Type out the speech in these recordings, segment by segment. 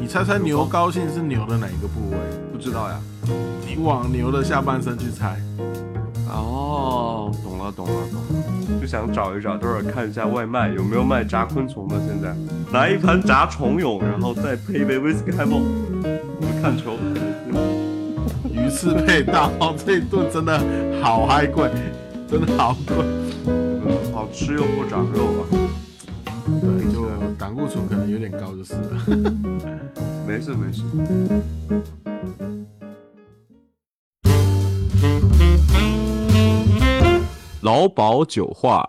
你猜猜牛高兴是牛的哪一个部位？不知道呀。你往牛的下半身去猜。哦，懂了懂了懂了，就想找一找，等会儿看一下外卖有没有卖炸昆虫的。现在来一盘炸虫蛹，然后再配一杯威士忌海波。我们看球。鱼翅配大号，这一顿真的好嗨贵，真的好贵。好吃又不长肉啊。胆固醇可能有点高就是了。没事没事。劳保酒话，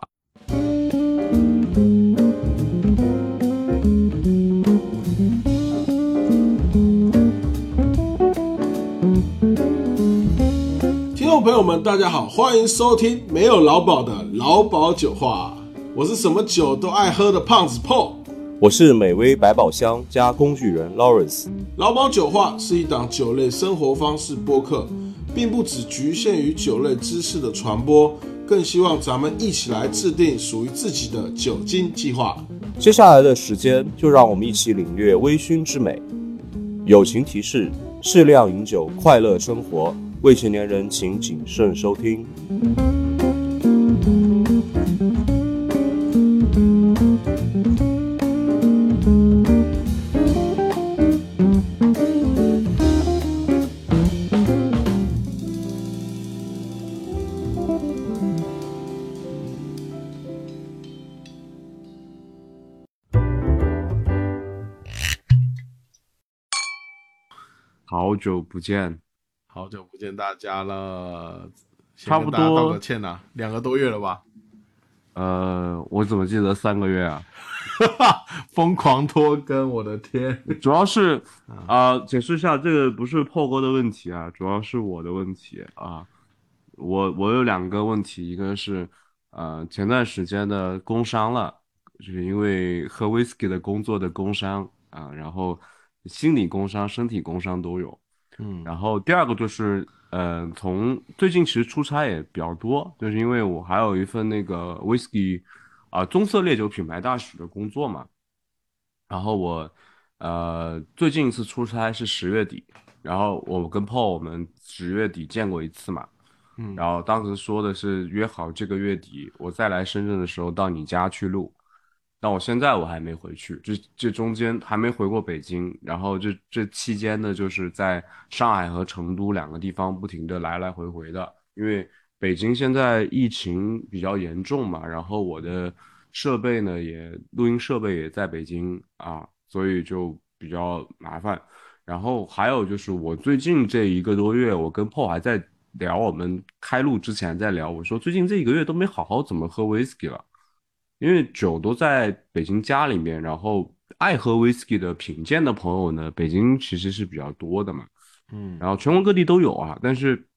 听众朋友们，大家好，欢迎收听没有劳保的劳保酒话。我是什么酒都爱喝的胖子 Paul，我是美味百宝箱加工具人 Lawrence。劳保酒话是一档酒类生活方式播客，并不只局限于酒类知识的传播。更希望咱们一起来制定属于自己的酒精计划。接下来的时间，就让我们一起领略微醺之美。友情提示：适量饮酒，快乐生活。未成年人请谨慎收听。久不见，好久不见大家了，差不多道个歉呐，两个多月了吧？呃，我怎么记得三个月啊？疯狂拖更，我的天！主要是 啊，解释一下，这个不是破哥的问题啊，主要是我的问题啊。我我有两个问题，一个是呃前段时间的工伤了，就是因为喝 whisky 的工作的工伤啊，然后。心理工伤、身体工伤都有，嗯，然后第二个就是，呃，从最近其实出差也比较多，就是因为我还有一份那个 whisky 啊棕色烈酒品牌大使的工作嘛，然后我呃最近一次出差是十月底，然后我跟 Paul 我们十月底见过一次嘛，嗯，然后当时说的是约好这个月底我再来深圳的时候到你家去录。但我现在我还没回去，这这中间还没回过北京，然后这这期间呢，就是在上海和成都两个地方不停的来来回回的，因为北京现在疫情比较严重嘛，然后我的设备呢也录音设备也在北京啊，所以就比较麻烦。然后还有就是我最近这一个多月，我跟 p 还在聊，我们开录之前在聊，我说最近这一个月都没好好怎么喝 whisky 了。因为酒都在北京家里面，然后爱喝 whisky 的品鉴的朋友呢，北京其实是比较多的嘛，嗯，然后全国各地都有啊。但是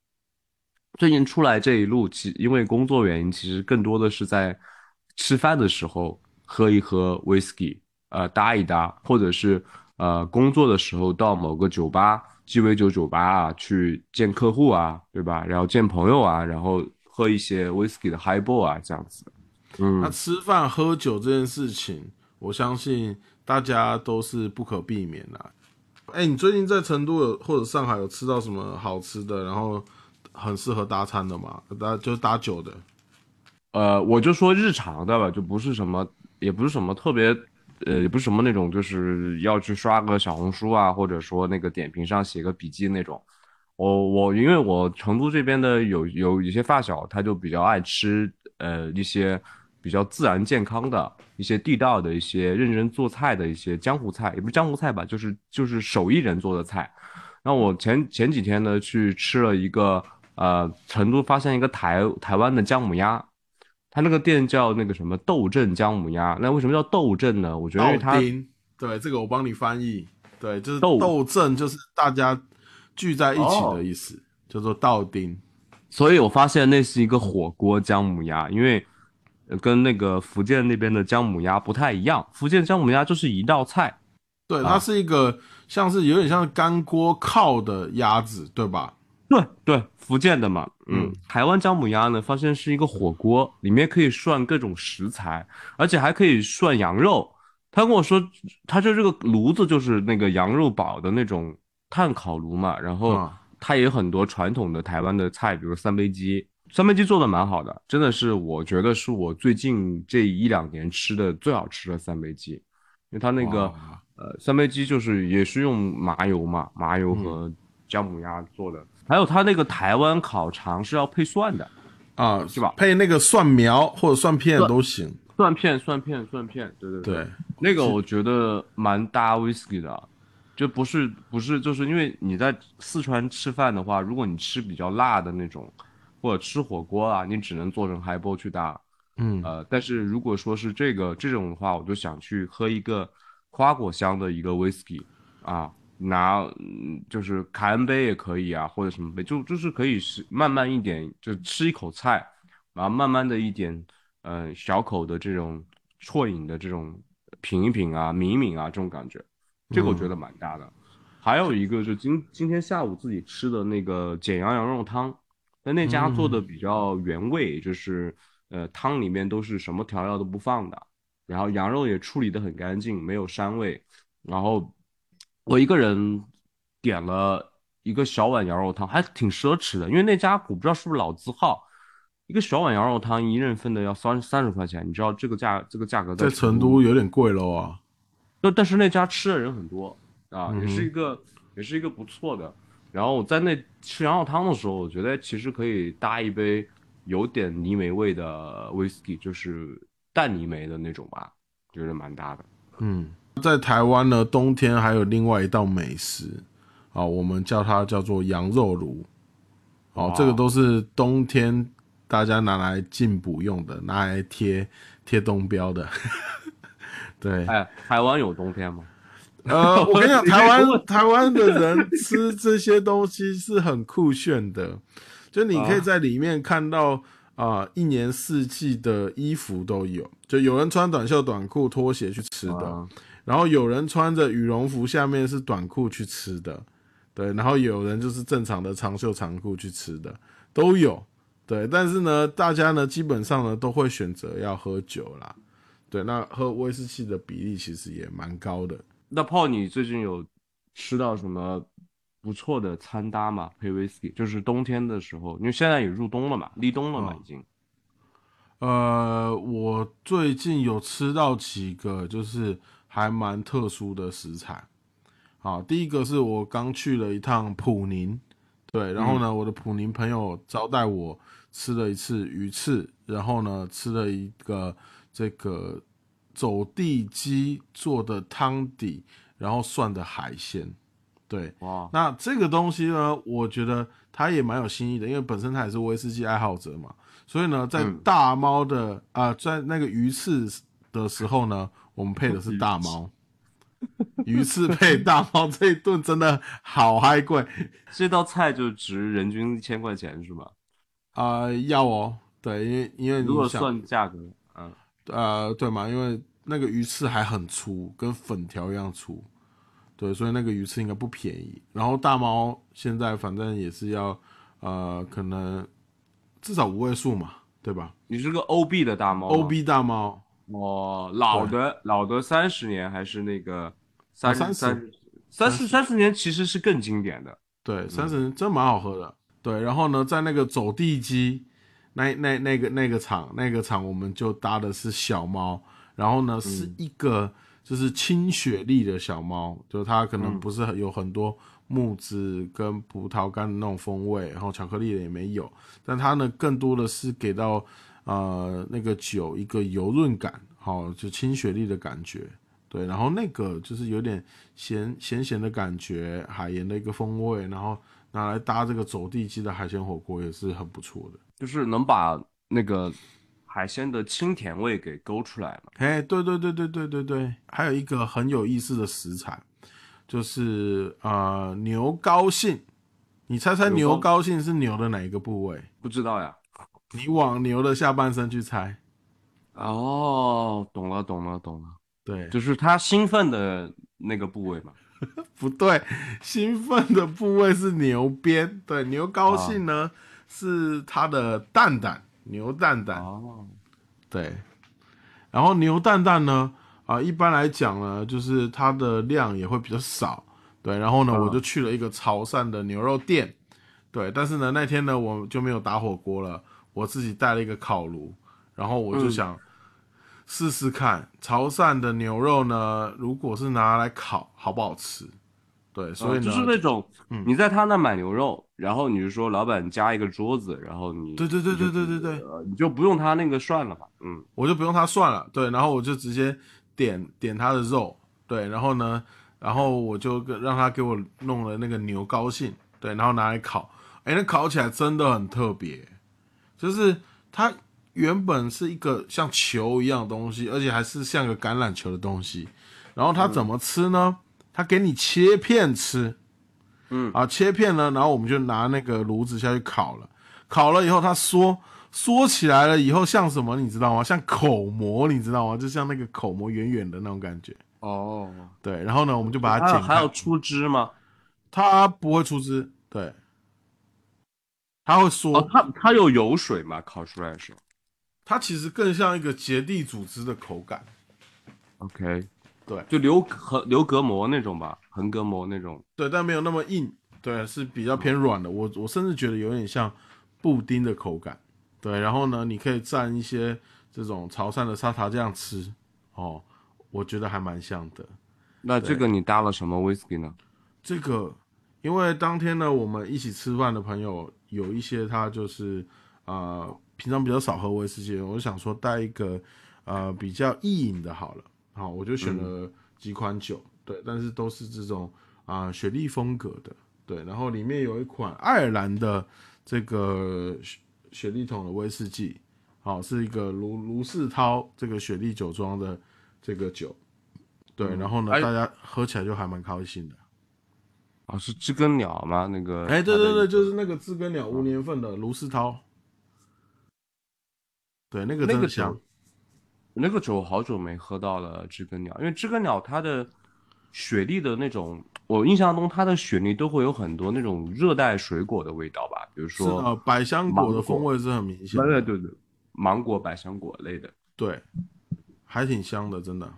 最近出来这一路，其因为工作原因，其实更多的是在吃饭的时候喝一喝 whisky，呃，搭一搭，或者是呃工作的时候到某个酒吧、鸡尾酒酒吧啊去见客户啊，对吧？然后见朋友啊，然后喝一些 whisky 的 highball 啊，这样子。嗯，那吃饭喝酒这件事情，我相信大家都是不可避免的。哎，你最近在成都有或者上海有吃到什么好吃的，然后很适合搭餐的吗？搭就是搭酒的。呃，我就说日常的吧，就不是什么，也不是什么特别，呃，也不是什么那种，就是要去刷个小红书啊，或者说那个点评上写个笔记那种。我我因为我成都这边的有有一些发小，他就比较爱吃呃一些。比较自然健康的一些地道的一些认真做菜的一些江湖菜，也不是江湖菜吧，就是就是手艺人做的菜。那我前前几天呢去吃了一个呃成都发现一个台台湾的姜母鸭，他那个店叫那个什么豆镇姜母鸭。那为什么叫豆镇呢？我觉得因为它对这个我帮你翻译，对，就是豆镇就是大家聚在一起的意思，叫做道丁。所以我发现那是一个火锅姜母鸭，因为。跟那个福建那边的姜母鸭不太一样，福建姜母鸭就是一道菜，对，它是一个像是有点像干锅靠的鸭子，对吧？对对，福建的嘛，嗯，台湾姜母鸭呢，发现是一个火锅，里面可以涮各种食材，而且还可以涮羊肉，他跟我说，他就这个炉子就是那个羊肉堡的那种炭烤炉嘛，然后啊它也有很多传统的台湾的菜，比如三杯鸡，三杯鸡做的蛮好的，真的是我觉得是我最近这一两年吃的最好吃的三杯鸡，因为它那个呃三杯鸡就是也是用麻油嘛，麻油和姜母鸭做的，还有它那个台湾烤肠是要配蒜的。啊，是吧配那个蒜苗或者蒜片都行。蒜片，蒜片，蒜片，对对对，那个我觉得蛮搭 whisky 的，就不是不是，就是因为你在四川吃饭的话，如果你吃比较辣的那种，或者吃火锅啊，你只能做成 highball 去搭。嗯呃，但是如果说是这个这种的话，我就想去喝一个花果香的一个 whisky 啊，拿嗯就是凯恩杯也可以啊，或者什么杯，就就是可以是慢慢一点，就吃一口菜，然后慢慢的一点，呃，小口的这种啜饮的这种品一品啊，抿一抿啊，这种感觉，这个我觉得蛮搭的。还有一个就今今天下午自己吃的那个简阳羊肉汤，但那家做的比较原味，就是呃汤里面都是什么调料都不放的，然后羊肉也处理的很干净，没有膻味。然后我一个人点了一个小碗羊肉汤，还挺奢侈的，因为那家我不知道是不是老字号，一个小碗羊肉汤一人份的要三三十块钱，你知道这个价这个价格在成成都有点贵了啊。但但是那家吃的人很多啊，嗯也是一个也是一个不错的。然后我在那吃羊肉汤的时候，我觉得其实可以搭一杯有点泥煤味的 whisky，就是淡泥煤的那种吧，觉得蛮搭的。嗯，在台湾呢，冬天还有另外一道美食啊，我们叫它叫做羊肉炉。哦，这个都是冬天大家拿来进补用的，拿来贴贴冬标的。对，哎，台湾有冬天吗？呃，我跟你讲，台湾台湾的人吃这些东西是很酷炫的，就你可以啊。在里面看到啊、一年四季的衣服都有，就有人穿短袖短裤拖鞋去吃的，啊。然后有人穿着羽绒服，下面是短裤去吃的，对，然后有人就是正常的长袖长裤去吃的，都有，对，但是呢，大家呢基本上呢都会选择要喝酒啦，对，那喝威士忌的比例其实也蛮高的。那泡，你最近有吃到什么不错的餐搭吗？配 whisky，就是冬天的时候，因为现在也入冬了嘛，立冬了嘛，哦已经。呃，我最近有吃到几个就是还蛮特殊的食材。好，第一个是我刚去了一趟普宁，对，然后呢，我的普宁朋友招待我吃了一次鱼翅，然后呢，吃了一个这个走地鸡做的汤底，然后涮的海鲜，对，哇，那这个东西呢，我觉得它也蛮有新意的，因为本身它也是威士忌爱好者嘛，所以呢，在嗯。大猫的啊、在那个鱼翅的时候呢，我们配的是 大猫，鱼翅配大猫这一顿真的好嗨贵。这道菜就值人均一千块钱是吧？啊、要哦，对，因为因为如果算价格，嗯，呃，对嘛，因为那个鱼刺还很粗，跟粉条一样粗，对，所以那个鱼刺应该不便宜。然后大猫现在反正也是要，呃，可能至少五位数嘛，对吧你是个 OB 的大猫？O B 大猫，哦，老的老的三十年还是那个三30三三十三十年其实是更经典的。对，三十年真蛮好喝的。对，然后呢，在那个走地鸡那那那个那个厂那个厂，我们就搭的是小猫，然后呢是一个就是清雪莉的小猫，就它可能不是很有很多木质跟葡萄干的那种风味，然后巧克力的也没有，但它呢更多的是给到呃那个酒一个油润感，好、就清雪莉的感觉。对，然后那个就是有点咸咸咸的感觉，海盐的一个风味，然后拿来搭这个走地鸡的海鲜火锅也是很不错的。就是能把那个海鲜的清甜味给勾出来嘛。哎，对对对对对对对，还有一个很有意思的食材，就是呃牛高兴。你猜猜牛高兴是牛的哪一个部位？不知道呀。你往牛的下半身去猜。哦，懂了，懂了，懂了，对，就是它兴奋的那个部位嘛。不对，兴奋的部位是牛鞭。对，牛高兴呢、是它的蛋蛋，牛蛋蛋。哦，对，然后牛蛋蛋呢，啊，一般来讲呢，就是它的量也会比较少，对。然后呢，嗯我就去了一个潮汕的牛肉店，对。但是呢，那天呢，我就没有打火锅了，我自己带了一个烤炉，然后我就嗯想试试看潮汕的牛肉呢，如果是拿来烤，好不好吃？对，所以就是那种嗯。你在他那买牛肉，然后你就说老板加一个桌子，然后你对对对对对对对，呃你就不用他那个涮了嘛，嗯。我就不用他算了，对，然后我就直接点点他的肉，对，然后呢，然后我就让他给我弄了那个牛高兴，对，然后拿来烤，哎，那烤起来真的很特别，就是它原本是一个像球一样的东西，而且还是像个橄榄球的东西，然后它怎么吃呢？它给你切片吃，嗯啊，切片呢，然后我们就拿那个炉子下去烤了，烤了以后它缩缩起来了以后像什么你知道吗？像口蘑，你知道吗？就像那个口蘑圆圆的那种感觉。哦，对，然后呢，我们就把它剪开，还要出汁吗？它不会出汁，对，它会缩，哦，它它有油水嘛？烤出来的时候它其实更像一个结缔组织的口感。，OK，对就留横留隔膜那种吧，横隔膜那种。对，但没有那么硬，对，是比较偏软的。我我甚至觉得有点像布丁的口感。对，然后呢，你可以蘸一些这种潮汕的沙茶酱吃，哦，我觉得还蛮像的。那这个你搭了什么 whisky 呢？这个，因为当天呢，我们一起吃饭的朋友有一些他就是呃平常比较少喝威士忌，我就想说带一个呃比较易饮的好了，好，我就选了几款酒，对，但是都是这种啊、雪莉风格的，对，然后里面有一款爱尔兰的这个雪雪莉桶的威士忌，好，是一个卢卢世涛这个雪莉酒庄的这个酒，对，然后呢，哎大家喝起来就还蛮开心的。啊，是知更鸟吗？那个？哎，对对对，就是那个知更鸟五年份的卢世涛，对，那个真的香酒。那个酒好久没喝到了知更鸟，因为知更鸟它的雪莉的那种，我印象中它的雪莉都会有很多那种热带水果的味道吧，比如说呃，百香果的风味是很明显的，对对对，芒果、百香果类的。对，还挺香的，真的。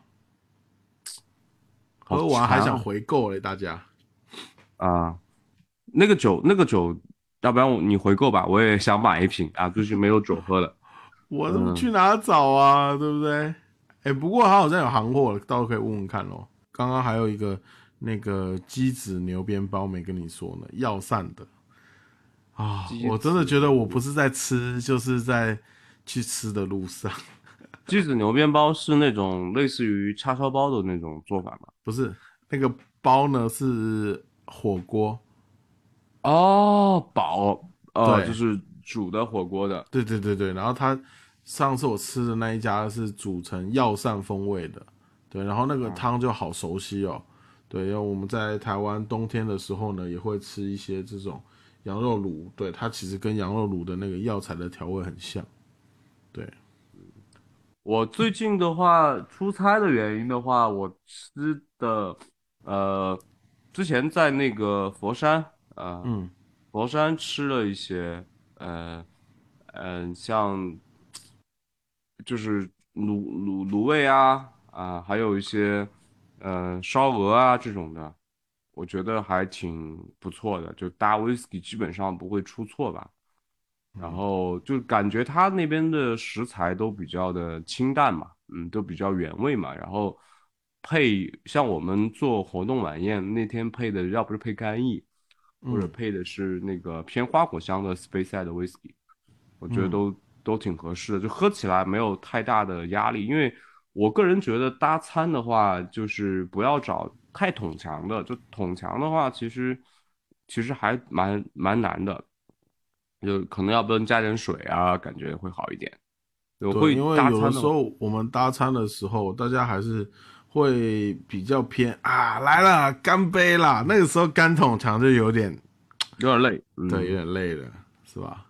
喝完还想回购嘞，大家。啊，那个酒，那个酒，要不然我你回购吧，我也想买一瓶啊，最近没有酒喝了。我怎么去哪找啊？对不对？哎，不过它好像有行货了，到时候可以问问看咯。刚刚还有一个那个鸡子牛鞭包没跟你说呢，药膳的啊鸡，我真的觉得我不是在吃，就是在去吃的路上。鸡子牛鞭包是那种类似于叉烧包的那种做法吗？不是那个包呢，是火锅。哦，煲，呃，就是煮的火锅的。对对对对，然后它上次我吃的那一家是煮成药膳风味的，对，然后那个汤就好熟悉哦。对，因为我们在台湾冬天的时候呢，也会吃一些这种羊肉卤，对，它其实跟羊肉卤的那个药材的调味很像。对，我最近的话，出差的原因的话，我吃的，呃，之前在那个佛山，呃，嗯，佛山吃了一些，呃，嗯、像就是卤卤卤味啊，啊、还有一些，呃，烧鹅啊这种的，我觉得还挺不错的，就搭 whisky 基本上不会出错吧。然后就感觉他那边的食材都比较的清淡嘛，嗯，都比较原味嘛。然后配像我们做活动晚宴那天配的，要不是配干邑，或者嗯配的是那个偏花果香的 Speyside 的 whisky，我觉得嗯都都挺合适的，就喝起来没有太大的压力。因为我个人觉得搭餐的话，就是不要找太桶强的，就桶强的话，其实其实还蛮蛮难的。就可能要不然加点水啊，感觉会好一点。我对，会因为有的时候我们搭餐的时候，大家还是会比较偏啊，来了，干杯啦。那个时候干桶强就有点，有点累，嗯，对，有点累了，是吧？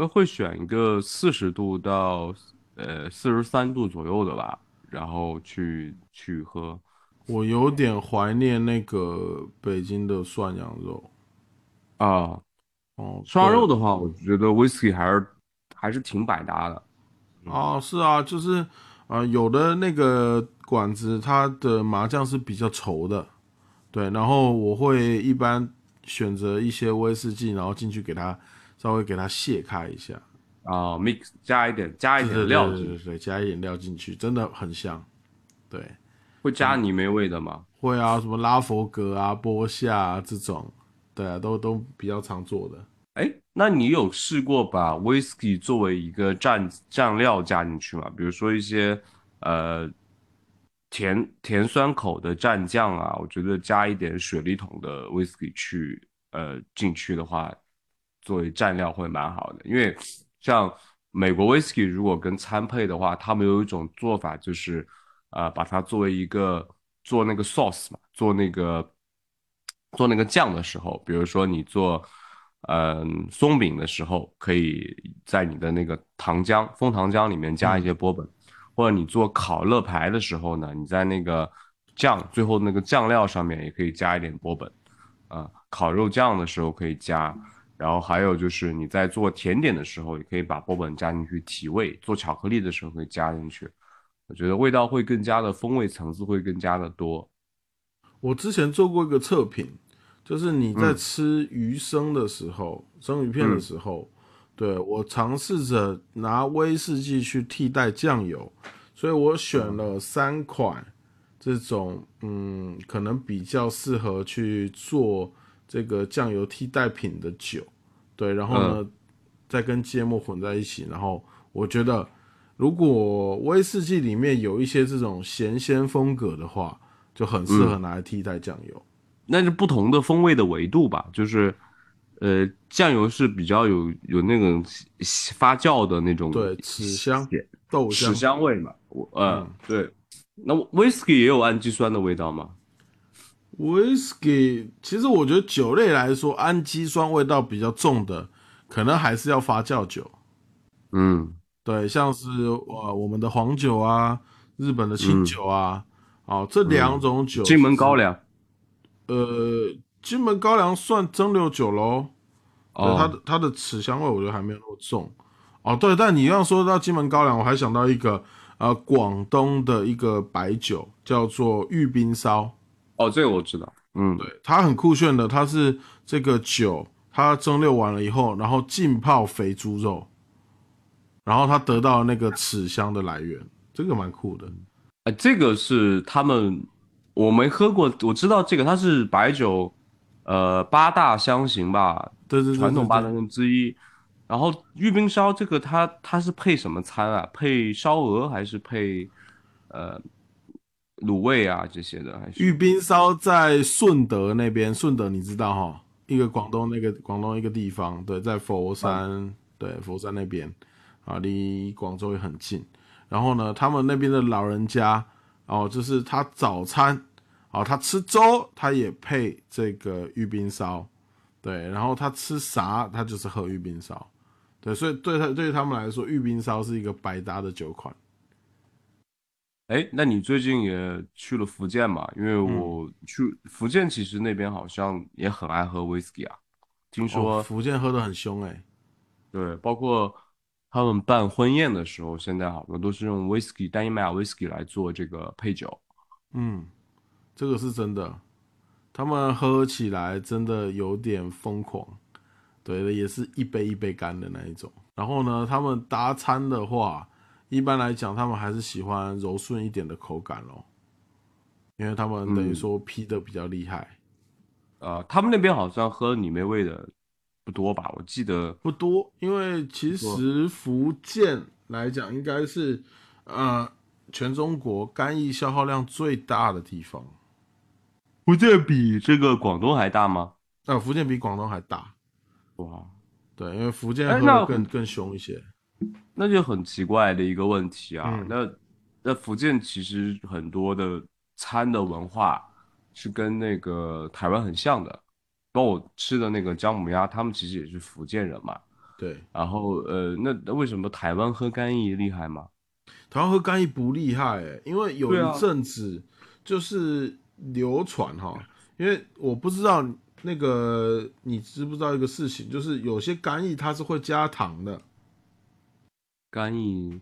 我会选一个四十度到呃四十三度左右的吧，然后去去喝。我有点怀念那个北京的涮羊肉啊，哦，涮羊肉的的话，我觉得 whisky 还是还是挺百搭的。哦，是啊，就是呃，有的那个馆子它的麻酱是比较稠的，对，然后我会一般选择一些威士忌，然后进去给它稍微给它卸开一下，啊，mix 加一点加一点料对对对对，加一点料进去，真的很香。对，会加泥煤味的吗？会啊，什么拉佛格啊、波夏啊这种，对啊，都都比较常做的。哎，那你有试过把 whisky 作为一个蘸蘸料加进去吗？比如说一些呃甜甜酸口的蘸酱啊，我觉得加一点雪梨桶的 whisky 去呃进去的话，作为蘸料会蛮好的。因为像美国 whisky 如果跟餐配的话，他们有一种做法就是呃把它作为一个做那个 sauce 嘛，做那个做那个酱的时候，比如说你做。嗯，松饼的时候，可以在你的那个糖浆、枫糖浆里面加一些波本，或者你做烤乐排的时候呢，你在那个酱最后那个酱料上面也可以加一点波本，啊，烤肉酱的时候可以加，然后还有就是你在做甜点的时候，也可以把波本加进去提味，做巧克力的时候可以加进去，我觉得味道会更加的风味层次会更加的多。我之前做过一个测评。就是你在嗯吃鱼生的时候，生鱼片的时候，对我尝试着拿威士忌去替代酱油，所以我选了三款这种嗯，可能比较适合去做这个酱油替代品的酒，对，然后呢，再跟芥末混在一起，然后我觉得如果威士忌里面有一些这种咸鲜风格的话，就很适合拿来替代酱油。那是不同的风味的维度吧，就是，呃，酱油是比较有有那种发酵的那种对，齿香、血豆香齿，香味嘛，我呃、嗯对，那 whisky 也有氨基酸的味道吗？whisky，其实我觉得酒类来说，氨基酸味道比较重的，可能还是要发酵酒。嗯对，像是呃我们的黄酒啊，日本的清酒啊，哦这两种酒，嗯金门高，粱，呃，金门高粱算蒸馏酒喽。哦，它哦，的它的齿香味我觉得还没有那么重。哦，对，但你要说到金门高粱，我还想到一个呃广东的一个白酒，叫做玉冰烧。哦，这个我知道，嗯，对，它很酷炫的，它是这个酒，它蒸馏完了以后，然后浸泡肥猪肉，然后它得到那个齿香的来源，这个蛮酷的。呃，这个是他们我没喝过，我知道这个它是白酒，呃，八大香型吧，对对对传统八大对香之一。然后玉冰烧这个它它是配什么餐啊？配烧鹅还是配呃卤味啊这些的？还是玉冰烧在顺德那边，顺德你知道哈，一个广东那个广东一个地方，对，在佛山，对，佛山那边啊，离广州也很近。然后呢，他们那边的老人家哦，就是他早餐哦，他吃粥，他也配这个玉冰烧，对，然后他吃啥，他就是喝玉冰烧，对，所以对他对于他们来说，玉冰烧是一个百搭的酒款。哎，那你最近也去了福建嘛？因为嗯我去福建，其实那边好像也很爱喝 whisky 啊。听说哦，福建喝的很凶哎、对，包括他们办婚宴的时候，现在好多都是用 whisky 单一麦芽 whisky 来做这个配酒。嗯，这个是真的，他们喝起来真的有点疯狂，对的，也是一杯一杯干的那一种。然后呢，他们搭餐的话，一般来讲，他们还是喜欢柔顺一点的口感咯，因为他们等于嗯说劈的比较厉害，呃，他们那边好像喝泥煤味的不多吧？我记得不多，因为其实福建来讲，应该是呃全中国干邑消耗量最大的地方。福建比这个广东还大吗？呃，福建比广东还大，哇，对，因为福建喝哎那的更更凶一些。那就很奇怪的一个问题啊。嗯那那福建其实很多的餐的文化是跟那个台湾很像的，包括我吃的那个姜母鸭，他们其实也是福建人嘛。对，然后呃，那那为什么台湾喝干邑厉害吗？台湾喝干邑不厉害、欸，因为有一阵子就是流传哈，因为我不知道那个你知不知道一个事情，就是有些干邑它是会加糖的，干邑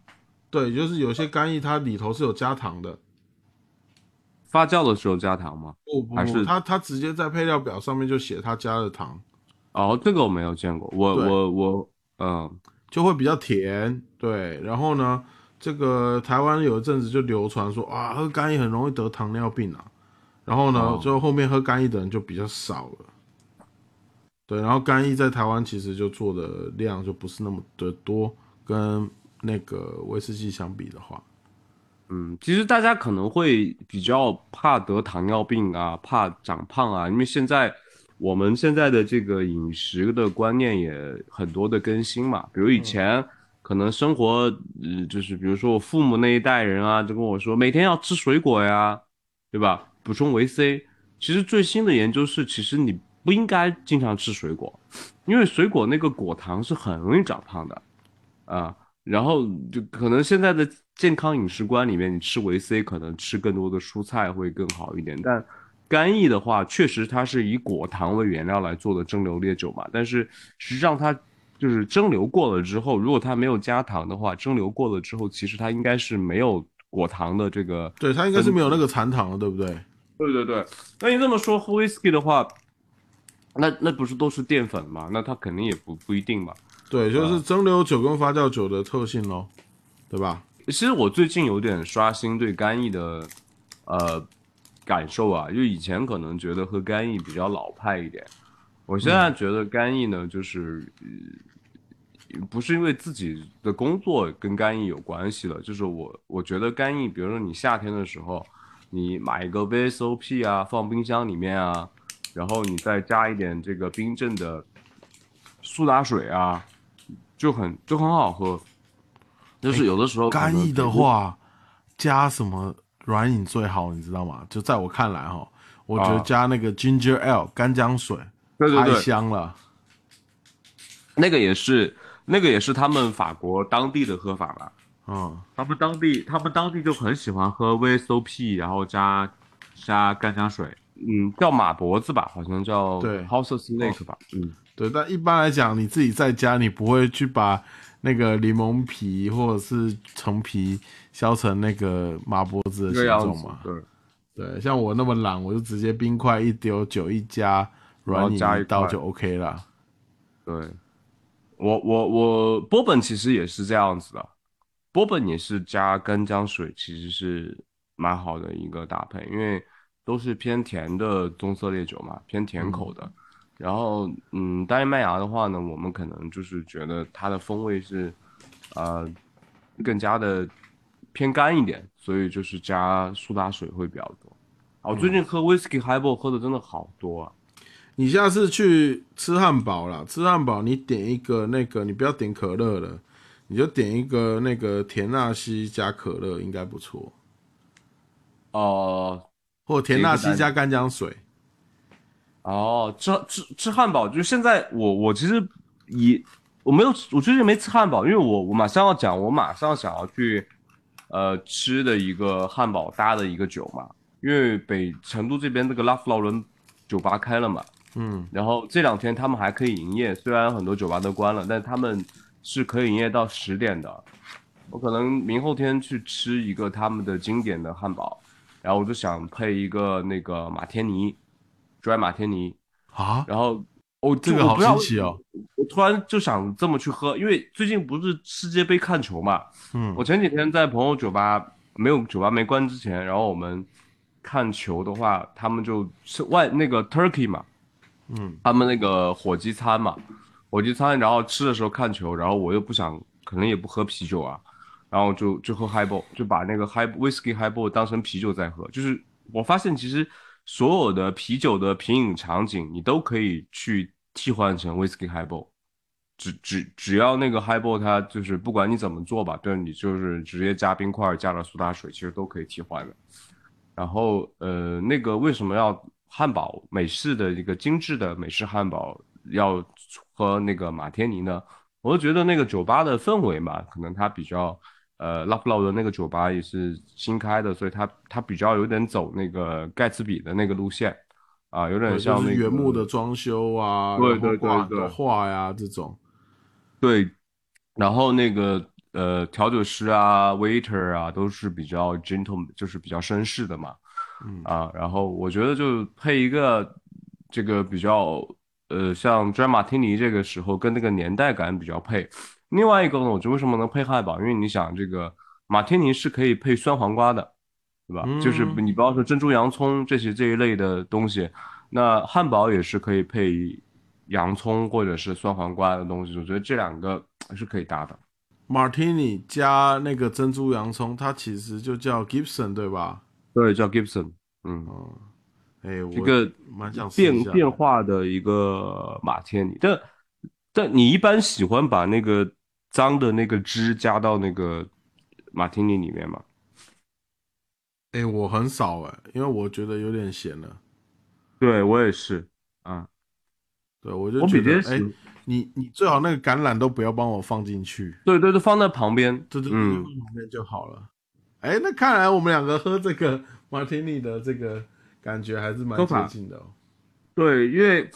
对，就是有些干邑它里头是有加糖的，发酵的时候加糖吗？不不不，还是它它直接在配料表上面就写它加了糖，哦，这个我没有见过，我我我，嗯，就会比较甜。对，然后呢，这个台湾有一阵子就流传说啊，喝干邑很容易得糖尿病啊。然后呢，哦就后面喝干邑的人就比较少了。对，然后干邑在台湾其实就做的量就不是那么的多，跟那个威士忌相比的话，嗯，其实大家可能会比较怕得糖尿病啊，怕长胖啊，因为现在我们现在的这个饮食的观念也很多的更新嘛，比如以前可能生活，呃，就是比如说我父母那一代人啊，就跟我说每天要吃水果呀，对吧？补充维 C。其实最新的研究是，其实你不应该经常吃水果，因为水果那个果糖是很容易长胖的。啊，然后就可能现在的健康饮食观里面，你吃维 C 可能吃更多的蔬菜会更好一点。但干邑的话，确实它是以果糖为原料来做的蒸馏烈酒嘛，但是实际上它就是蒸馏过了之后，如果它没有加糖的话，蒸馏过了之后，其实它应该是没有果糖的这个。对，它应该是没有那个残糖的，对不对？对对对，那你这么说喝 whisky 的话，那那不是都是淀粉嘛？那它肯定也不不一定嘛。对，就是蒸馏酒跟发酵酒的特性咯，对吧？其实我最近有点刷新对干邑的呃感受啊，就以前可能觉得喝干邑比较老派一点，我现在觉得干邑呢，就是、呃不是因为自己的工作跟干邑有关系了，就是我我觉得干邑，比如说你夏天的时候，你买一个 VSOP 啊，放冰箱里面啊，然后你再加一点这个冰镇的苏打水啊，就很就很好喝。就是有的时候干邑的话，加什么软饮最好，你知道吗？就在我看来哈，我觉得啊加那个 ginger ale 干姜水，太对对对，香了。那个也是那个也是他们法国当地的喝法吧。嗯，他们当地他们当地就很喜欢喝 VSOP，然后加加干姜水，嗯，叫马脖子吧，好像叫对 House of Snake 吧，嗯，对。但一般来讲，你自己在家，你不会去把那个柠檬皮或者是橙皮削成那个麻脖子的形状嘛。，对。对，像我那么懒，我就直接冰块一丢，酒一加，然后软饮加一块一倒就 OK 了。对，我我我波本其实也是这样子的，波本也是加干姜水，其实是蛮好的一个搭配，因为都是偏甜的棕色烈酒嘛，偏甜口的。然后，嗯，单一麦芽的话呢，我们可能就是觉得它的风味是，呃，更加的偏干一点，所以就是加苏打水会比较多。啊我最近喝 whisky highball 喝的真的好多啊。你下次去吃汉堡啦，吃汉堡你点一个那个，你不要点可乐了，你就点一个那个甜纳西加可乐，应该不错，哦、或甜纳西加干姜水。哦，吃吃吃汉堡，就是现在我我其实也我没有我最近没吃汉堡，因为我我马上要讲，我马上想要去呃吃的一个汉堡搭的一个酒嘛，因为北成都这边这个拉夫劳伦酒吧开了嘛，嗯，然后这两天他们还可以营业，虽然很多酒吧都关了，但他们是可以营业到十点的。我可能明后天去吃一个他们的经典的汉堡，然后我就想配一个那个马天尼，dry 马天尼，啊，然后哦这个好我不知道新奇哦。我突然就想这么去喝，因为最近不是世界杯看球嘛，嗯我前几天在朋友酒吧没有酒吧没关之前，然后我们看球的话，他们就吃外那个 turkey 嘛，嗯，他们那个火鸡餐嘛，火鸡餐，然后吃的时候看球，然后我又不想，可能也不喝啤酒啊，然后就就喝 highball，就把那个 high whisky highball 当成啤酒在喝，就是我发现其实所有的啤酒的品饮场景，你都可以去替换成 whisky highball。只只只要那个 highball 它就是不管你怎么做吧，对你就是直接加冰块加了苏打水，其实都可以替换的。然后呃，那个为什么要汉堡美式的一个精致的美式汉堡要喝那个马天尼呢？我就觉得那个酒吧的氛围嘛，可能它比较呃拉夫劳的那个酒吧也是新开的，所以它它比较有点走那个盖茨比的那个路线啊，有点像那个原木的装修啊，对对对的画呀这种。对，然后那个呃调酒师啊、waiter 啊都是比较 gentle，就是比较绅士的嘛。嗯啊，然后我觉得就配一个这个比较呃像 Dry Martini 这个时候跟那个年代感比较配。另外一个呢，我就为什么能配汉堡？因为你想这个马天尼是可以配酸黄瓜的，对吧？就是嗯你不要说珍珠洋葱这些这一类的东西，那汉堡也是可以配洋葱或者是酸黄瓜的东西。我觉得这两个是可以搭的。Martini 加那个珍珠洋葱，它其实就叫 Gibson 对吧？对，叫 Gibson，嗯，哎，我一个蛮想试一下变变化的一个马天尼，但但你一般喜欢把那个脏的那个汁加到那个马提尼里面吗？哎，我很少哎，因为我觉得有点咸了。对我也是啊，对，我就觉得，哎你你最好那个橄榄都不要帮我放进去，对对对，放在旁边，对对对，嗯放旁边就好了。哎，那看来我们两个喝这个 Martini 的这个感觉还是蛮接近的哦。对，因为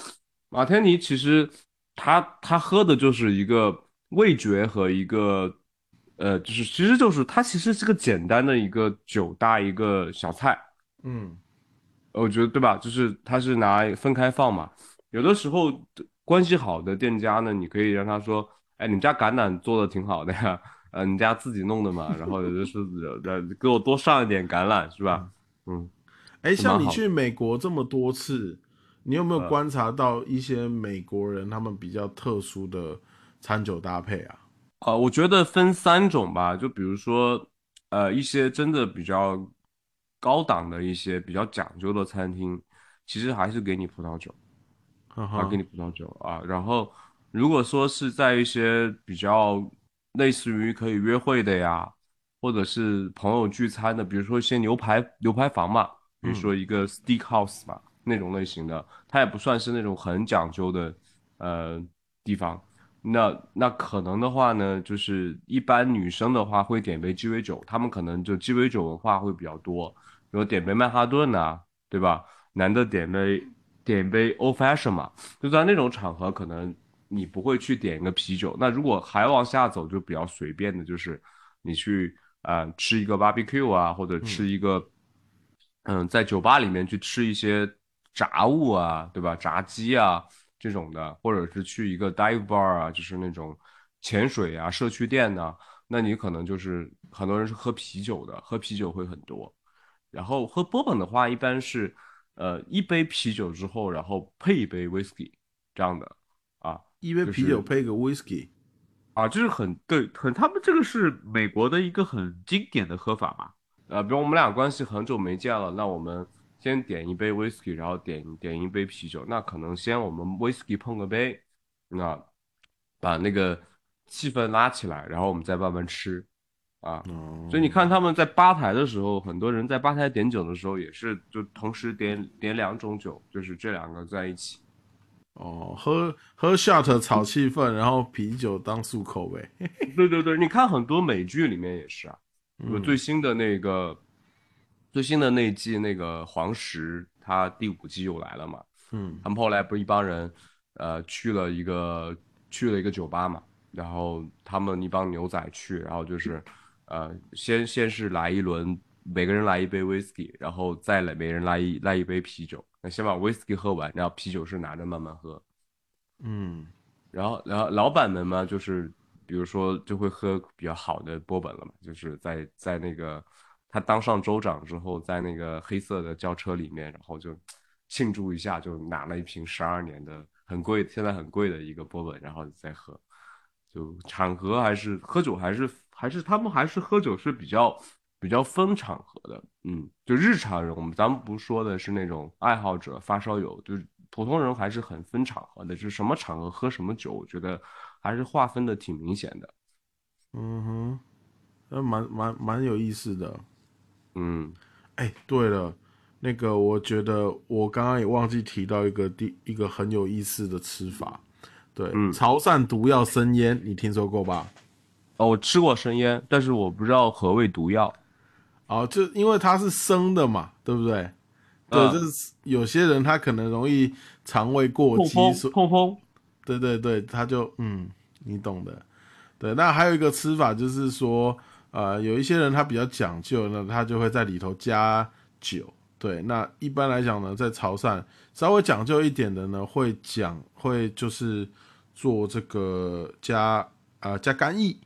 马天尼其实他他喝的就是一个味觉和一个呃，就是其实就是它其实是个简单的一个酒搭一个小菜，嗯我觉得对吧？就是它是拿分开放嘛。有的时候关系好的店家呢，你可以让他说：“哎，你们家橄榄做的挺好的呀，呃，你家自己弄的嘛。”然后有的是呃，给我多上一点橄榄，是吧？嗯，哎，像你去美国这么多次，你有没有呃观察到一些美国人他们比较特殊的餐酒搭配啊？啊，我觉得分三种吧，就比如说，呃，一些真的比较高档的一些比较讲究的餐厅，其实还是给你葡萄酒。啊，给你葡萄酒啊。然后如果说是在一些比较类似于可以约会的呀，或者是朋友聚餐的，比如说一些牛排牛排房嘛，比如说一个 steak house 嘛、那种类型的，它也不算是那种很讲究的呃地方。那那可能的话呢，就是一般女生的话会点杯鸡尾酒，他们可能就鸡尾酒文化会比较多，比如点杯曼哈顿呐、对吧？男的点杯点杯 old fashion 嘛，就在那种场合，可能你不会去点一个啤酒。那如果还往下走，就比较随便的，就是你去呃吃一个 barbecue 啊，或者吃一个嗯在酒吧里面去吃一些炸物啊，对吧？炸鸡啊这种的，或者是去一个 dive bar 啊，就是那种潜水啊社区店呐、那你可能就是很多人是喝啤酒的，喝啤酒会很多。然后喝波本的话，一般是呃一杯啤酒之后，然后配一杯 whisky 这样的啊一杯啤酒配一个 whisky，啊，就是很对，很他们这个是美国的一个很经典的喝法嘛。呃，比如我们俩关系很久没见了，那我们先点一杯 whisky，然后点点一杯啤酒，那可能先我们 whisky 碰个杯，那把那个气氛拉起来，然后我们再慢慢吃啊。哦，所以你看他们在吧台的时候，很多人在吧台点酒的时候也是就同时点点两种酒，就是这两个在一起。哦，喝喝 shot 炒气氛，然后啤酒当漱口呗。对对对，你看很多美剧里面也是啊，有嗯最新的那个最新的那一季那个黄石，他第五季又来了嘛。嗯他们后来不是一帮人，呃，去了一个去了一个酒吧嘛，然后他们一帮牛仔去，然后就是，呃，先先是来一轮，每个人来一杯 whisky，然后再来每人来一来一杯啤酒，那先把 whisky 喝完，然后啤酒是拿着慢慢喝，嗯然后然后老板们嘛，就是比如说就会喝比较好的波本了嘛，就是在在那个他当上州长之后，在那个黑色的轿车里面，然后就庆祝一下，就拿了一瓶十二年的很贵，现在很贵的一个波本，然后再喝。就场合还是喝酒还是还是他们还是喝酒是比较比较分场合的，嗯，就日常人我们咱们不说的是那种爱好者发烧友，就是普通人还是很分场合的，就是什么场合喝什么酒，我觉得还是划分的挺明显的，嗯哼，那蛮蛮蛮有意思的。嗯哎，对了，那个我觉得我刚刚也忘记提到一个第一个很有意思的吃法，对，嗯潮汕毒药生腌，你听说过吧？哦，我吃过生腌，但是我不知道何谓毒药，哦，就因为它是生的嘛，对不对？对，嗯就是有些人他可能容易肠胃过激，痛风，对对对，他就嗯，你懂的。对，那还有一个吃法就是说，呃，有一些人他比较讲究呢，他就会在里头加酒，对，那一般来讲呢，在潮汕稍微讲究一点的呢，会讲会就是做这个加啊、加干邑，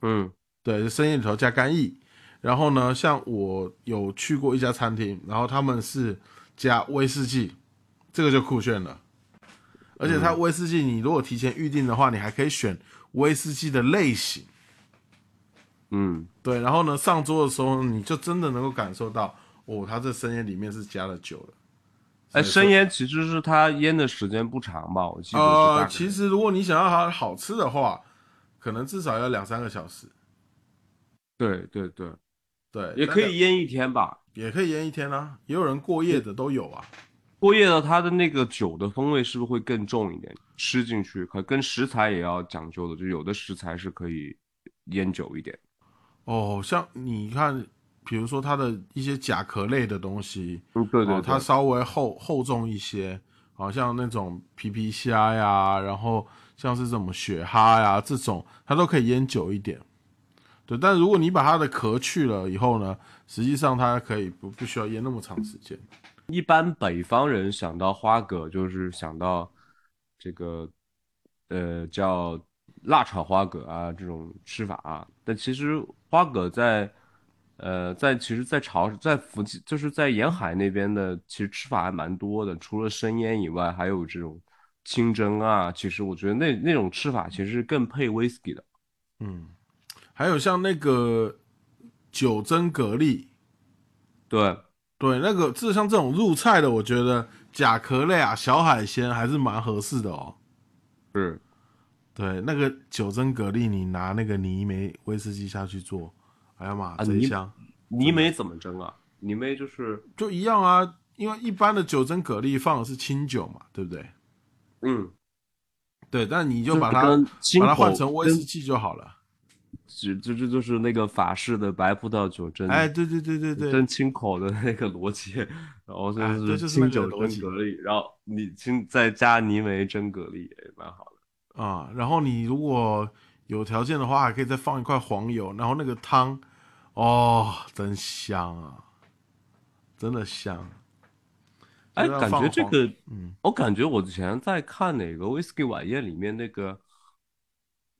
嗯对，深夜里头加干邑。然后呢，像我有去过一家餐厅，然后他们是加威士忌，这个就酷炫了。而且它威士忌，你如果提前预定的话，你还可以选威士忌的类型。嗯，对，然后呢，上桌的时候你就真的能够感受到，哦，它这生腌里面是加了酒的。哎，生腌其实是它腌的时间不长吧？我记得是其实如果你想要它好吃的话，可能至少要两三个小时。对对对，对，也可以腌一天吧。也可以腌一天啊，也有人过夜的都有啊。过夜的它的那个酒的风味是不是会更重一点？吃进去可跟食材也要讲究的，就有的食材是可以腌久一点。哦，像你看，比如说它的一些甲壳类的东西，嗯，对对哦，对，它稍微厚厚重一些，好像那种皮皮虾呀，然后像是什么雪蛤呀这种，它都可以腌久一点。对，但如果你把它的壳去了以后呢，实际上它可以不不需要腌那么长时间。一般北方人想到花蛤，就是想到这个呃叫辣炒花蛤啊这种吃法啊。但其实花蛤在呃在其实，在潮在福建就是在沿海那边的，其实吃法还蛮多的。除了生腌以外，还有这种清蒸啊。其实我觉得那那种吃法其实更配 whisky 的。嗯，还有像那个九蒸蛤蜊，对，对，那个这像这种入菜的，我觉得甲壳类啊、小海鲜还是蛮合适的哦。是对，那个九蒸蛤蜊，你拿那个泥煤威士忌下去做，哎呀妈，啊泥贼香，泥煤怎么蒸啊？泥煤就是就一样啊。因为一般的九蒸蛤蜊放的是清酒嘛，对不对？嗯，对，但你就就把它把它换成威士忌就好了。就就这就是那个法式的白葡萄酒蒸，哎，对对对对对，蒸清口的那个逻辑，然后就是清酒蒸蛤蜊，然后你清再加泥煤蒸蛤蜊也蛮好的。啊、然后你如果有条件的话，还可以再放一块黄油，然后那个汤，哦，真香啊，真的香。哎，感觉这个，嗯，我感觉我之前在看哪个 whisky 晚宴里面那个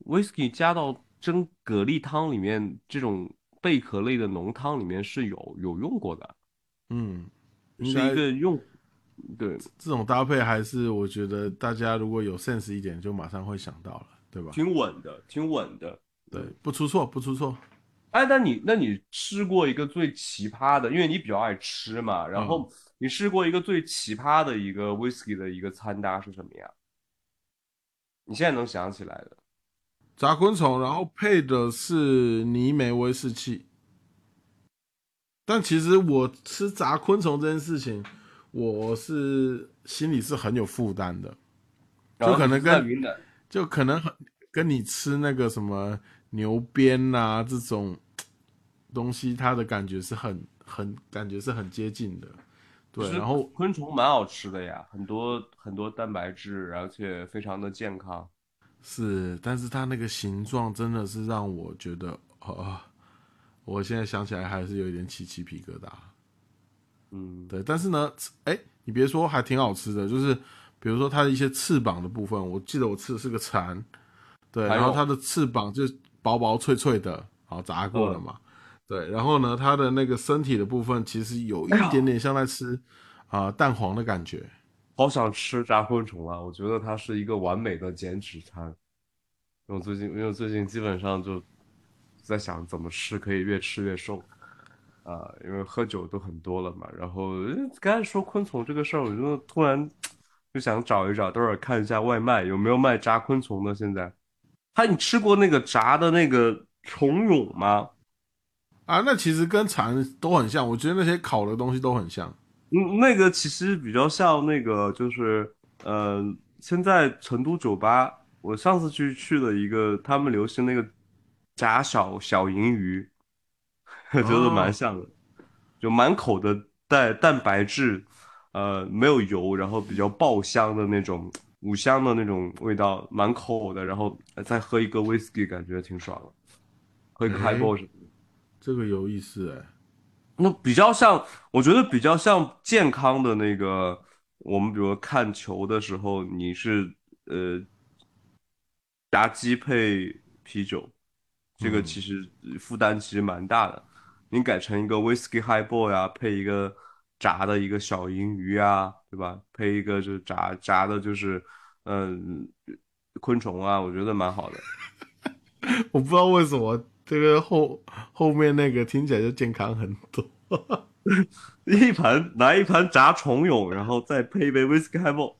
whisky 加到蒸蛤蜊汤里面，这种贝壳类的浓汤里面是有有用过的，嗯，是一个用，对，这种搭配还是我觉得大家如果有 sense 一点，就马上会想到了，对吧？挺稳的，挺稳的。对，不出错，不出错。哎，那你那你试过一个最奇葩的，因为你比较爱吃嘛，然嗯后你试过一个最奇葩的一个 whisky 的一个餐搭是什么呀？你现在能想起来的？炸昆虫，然后配的是泥煤威士忌。但其实我吃炸昆虫这件事情，我是心里是很有负担的，就可能跟就可能很跟你吃那个什么牛鞭呐、这种东西，它的感觉是很很感觉是很接近的。对，然后昆虫蛮好吃的呀，很多很多蛋白质，而且非常的健康。是，但是它那个形状真的是让我觉得，哦，我现在想起来还是有一点起鸡皮疙瘩。嗯，对，但是呢，哎，你别说，还挺好吃的，就是比如说它的一些翅膀的部分，我记得我吃的是个蝉，对，然后它的翅膀就薄薄脆脆的，好炸过了嗯嘛，对，然后呢，它的那个身体的部分其实有一点点像在吃啊、蛋黄的感觉，好想吃炸昆虫啊！我觉得它是一个完美的减脂餐。因为我最近，因为我最近基本上就在想怎么吃可以越吃越瘦，啊、因为喝酒都很多了嘛。然后呃刚才说昆虫这个事儿，我就突然就想找一找，等会儿看一下外卖有没有卖炸昆虫的。现在，他你吃过那个炸的那个虫蛹吗？啊，那其实跟蚕都很像，我觉得那些烤的东西都很像。嗯，那个其实比较像那个，就是呃，现在成都酒吧，我上次去去了一个，他们流行那个炸小小银鱼，觉得蛮像的，就满口的蛋蛋白质，呃，没有油，然后比较爆香的那种五香的那种味道，满口的，然后再喝一个 whisky，感觉挺爽的，喝一个哎 highball 什么的。这个有意思哎、那比较像，我觉得比较像健康的那个，我们比如看球的时候，你是呃炸鸡配啤酒，这个其实负担其实蛮大的。你改成一个 whiskey highball 呀，配一个炸的一个小银鱼啊，对吧？配一个就是炸炸的，就是嗯昆虫啊，我觉得蛮好的。我不知道为什么这个后后面那个听起来就健康很多。一盘拿一盘炸虫蛹，然后再配一杯 whiskey highball，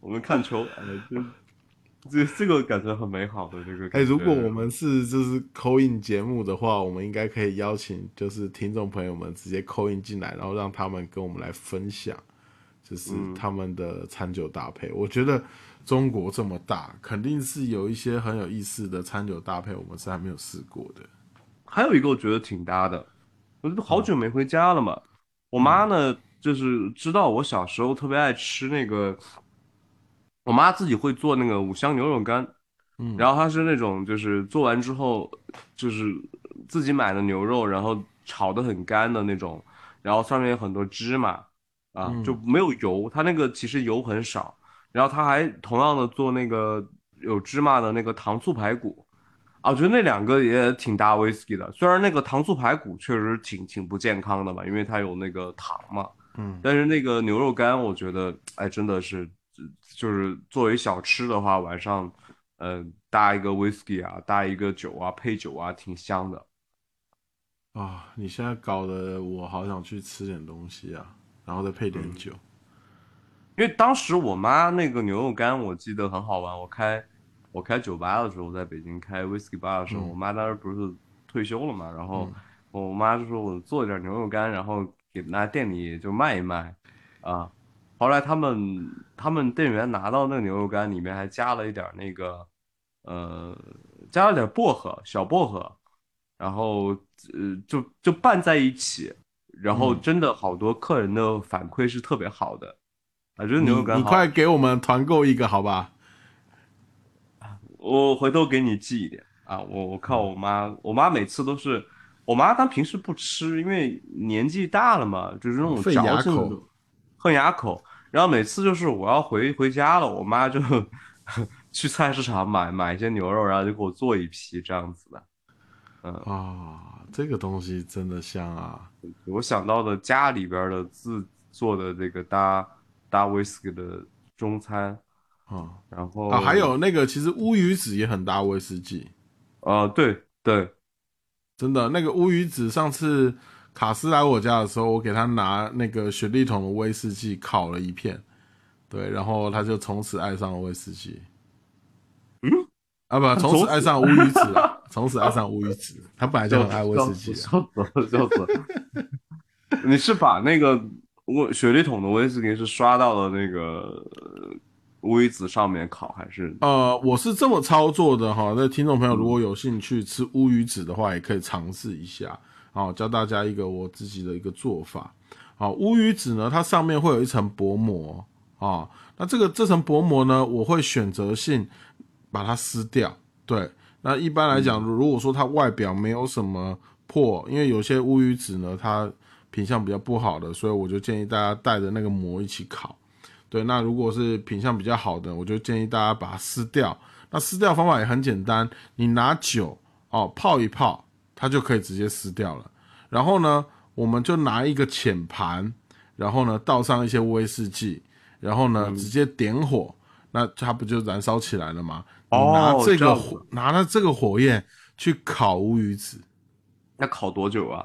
我们看球，哎，这这这个感觉很美好的这个。哎，如果我们是就是扣印节目的话，我们应该可以邀请就是听众朋友们直接扣印进来，然后让他们跟我们来分享，就是他们的餐酒搭配。我觉得中国这么大，肯定是有一些很有意思的餐酒搭配，我们是还没有试过的。还有一个我觉得挺搭的。我都好久没回家了嘛，我妈呢，就是知道我小时候特别爱吃那个，我妈自己会做那个五香牛肉干，嗯，然后她是那种就是做完之后，就是自己买的牛肉，然后炒的很干的那种，然后上面有很多芝麻，啊，就没有油，它那个其实油很少，然后她还同样的做那个有芝麻的那个糖醋排骨。啊，我觉得那两个也挺搭 whisky 的。虽然那个糖醋排骨确实挺挺不健康的吧，因为它有那个糖嘛。嗯。但是那个牛肉干，我觉得，哎，真的是，就是作为小吃的话，晚上，呃，搭一个 whisky 啊，搭一个酒啊，配酒啊，挺香的。啊，你现在搞得我好想去吃点东西啊，然后再配点酒。因为当时我妈那个牛肉干，我记得很好玩，我开。我开酒吧的时候，在北京开 whisky bar 的时候，我妈当时不是退休了嘛，然后我妈就说我做点牛肉干，然后给那店里就卖一卖，啊，后来他们他们店员拿到那个牛肉干里面还加了一点那个，呃，加了点薄荷，小薄荷，然后呃就就拌在一起，然后真的好多客人的反馈是特别好的，啊，觉得牛肉干你快给我们团购一个好吧？我回头给你寄一点啊！我我靠，我妈，我妈每次都是，我妈她平时不吃，因为年纪大了嘛，就是那种嚼劲，恨牙口。然后每次就是我要回回家了，我妈就 去菜市场买买一些牛肉，然后就给我做一批这样子的。嗯啊，这个东西真的香啊！我想到的家里边的自做的这个搭搭威士忌的中餐。啊，然后啊，还有那个，其实乌鱼子也很搭威士忌。啊，对对，真的，那个乌鱼子，上次卡斯来我家的时候，我给他拿那个雪莉桶的威士忌烤了一片，对，然后他就从此爱上了威士忌。嗯，啊不，从此爱上乌鱼子，从此爱上乌鱼子，他本来就很爱威士忌。笑死了，笑死了。你是把那个威雪莉桶的威士忌是刷到了那个？乌鱼子上面烤还是？呃，我是这么操作的哈。那听众朋友如果有兴趣吃乌鱼子的话，也可以尝试一下。好，教大家一个我自己的一个做法。好，乌鱼子呢，它上面会有一层薄膜啊。那这个这层薄膜呢，我会选择性把它撕掉。对，那一般来讲，如果说它外表没有什么破，因为有些乌鱼子呢，它品相比较不好的，所以我就建议大家带着那个膜一起烤。对，那如果是品相比较好的，我就建议大家把它撕掉。那撕掉方法也很简单，你拿酒哦泡一泡，它就可以直接撕掉了。然后呢，我们就拿一个浅盘，然后呢倒上一些威士忌，然后呢直接点火，那它不就燃烧起来了吗？哦，拿这个火，拿了这个火焰去烤乌鱼子，要烤多久啊？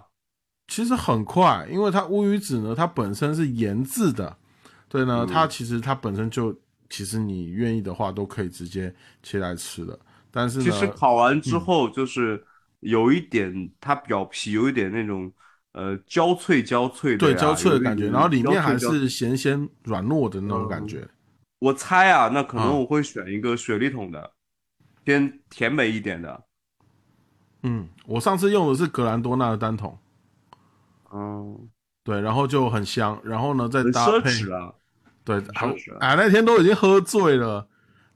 其实很快，因为它乌鱼子呢，它本身是盐制的。对呢，它其实它本身就，其实你愿意的话都可以直接切来吃的。但是其实烤完之后就是有一点，它表皮有一点那种呃焦脆焦脆的，对焦脆的感觉，然后里面还是咸鲜软糯的那种感觉。我猜啊，那可能我会选一个雪莉桶的，偏甜美一点的。嗯，我上次用的是格兰多纳的单桶。嗯。对，然后就很香，然后呢再搭配，对，啊，那天都已经喝醉了，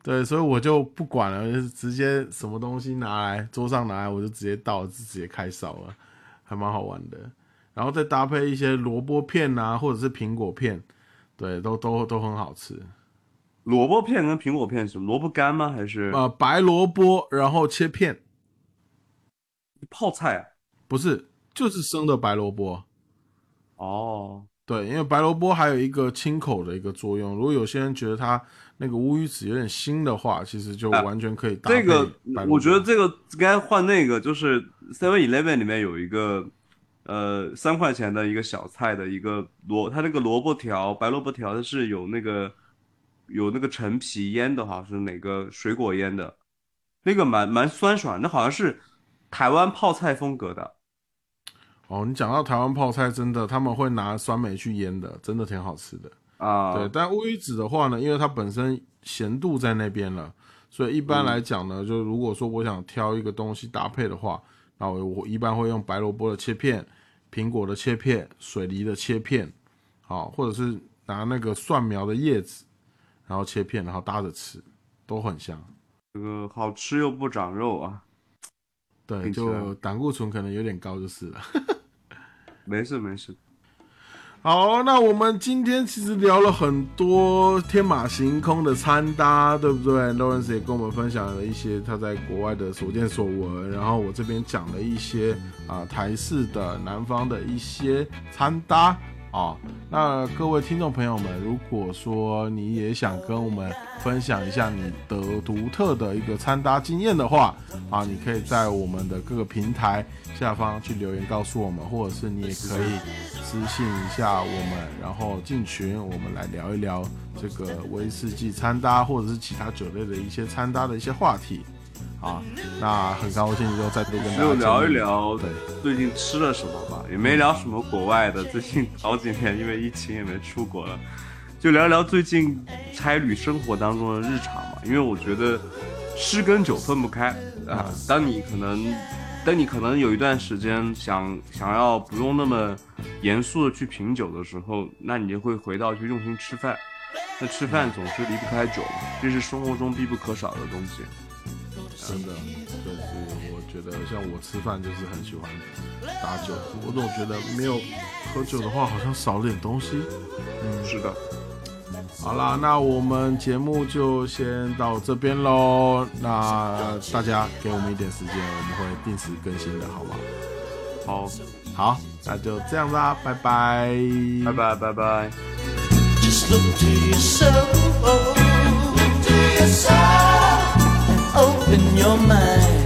对，所以我就不管了，就是直接什么东西拿来桌上拿来，我就直接倒，直接开烧了，还蛮好玩的。然后再搭配一些萝卜片啊，或者是苹果片，对，都都都很好吃。萝卜片跟苹果片是？萝卜干吗？还是呃，白萝卜，然后切片，泡菜啊？不是，就是生的白萝卜。哦，对，因为白萝卜还有一个清口的一个作用。如果有些人觉得它那个乌鱼子有点腥的话，其实就完全可以搭配这个我觉得这个该换那个，就是 Seven Eleven 里面有一个呃三块钱的一个小菜的一个萝，它那个萝卜条白萝卜条它是有那个有那个陈皮腌的，好像是哪个水果腌的，那个蛮蛮酸爽，那好像是台湾泡菜风格的。哦，你讲到台湾泡菜，真的他们会拿酸梅去腌的，真的挺好吃的。啊，对，但乌鱼子的话呢，因为它本身咸度在那边了，所以一般来讲呢，就如果说我想挑一个东西搭配的话，那我我一般会用白萝卜的切片、苹果的切片、水梨的切片，好，或者是拿那个蒜苗的叶子，然后切片，然后搭着吃，都很香。这个好吃又不长肉啊，对，就胆固醇可能有点高就是了。没事没事。好，那我们今天其实聊了很多天马行空的穿搭，对不对？Lawrence 也跟我们分享了一些他在国外的所见所闻，然后我这边讲了一些啊台式的南方的一些穿搭啊。那各位听众朋友们，如果说你也想跟我们分享一下你的独特的一个穿搭经验的话啊，你可以在我们的各个平台下方去留言告诉我们，或者是你也可以私信一下我们，然后进群，我们来聊一聊这个威士忌穿搭或者是其他酒类的一些穿搭的一些话题啊。那很高兴又再度跟大家就聊一聊对最近吃了什么吧，也没聊什么国外的。最近好几年因为疫情也没出国了，就聊聊最近差旅生活当中的日常嘛。因为我觉得吃跟酒分不开啊。当你可能，当你可能有一段时间想想要不用那么严肃的去品酒的时候，那你就会回到去用心吃饭。那吃饭总是离不开酒嘛，这是生活中必不可少的东西。真的，就是我觉得像我吃饭就是很喜欢打酒，我总觉得没有喝酒的话好像少了点东西。嗯，是的，好啦，那我们节目就先到这边喽。那大家给我们一点时间，我们会定时更新的，好吗？好，好，那就这样啦，拜拜，拜。拜拜拜。Just look to yourself, oh, look to yourself, and open your mind.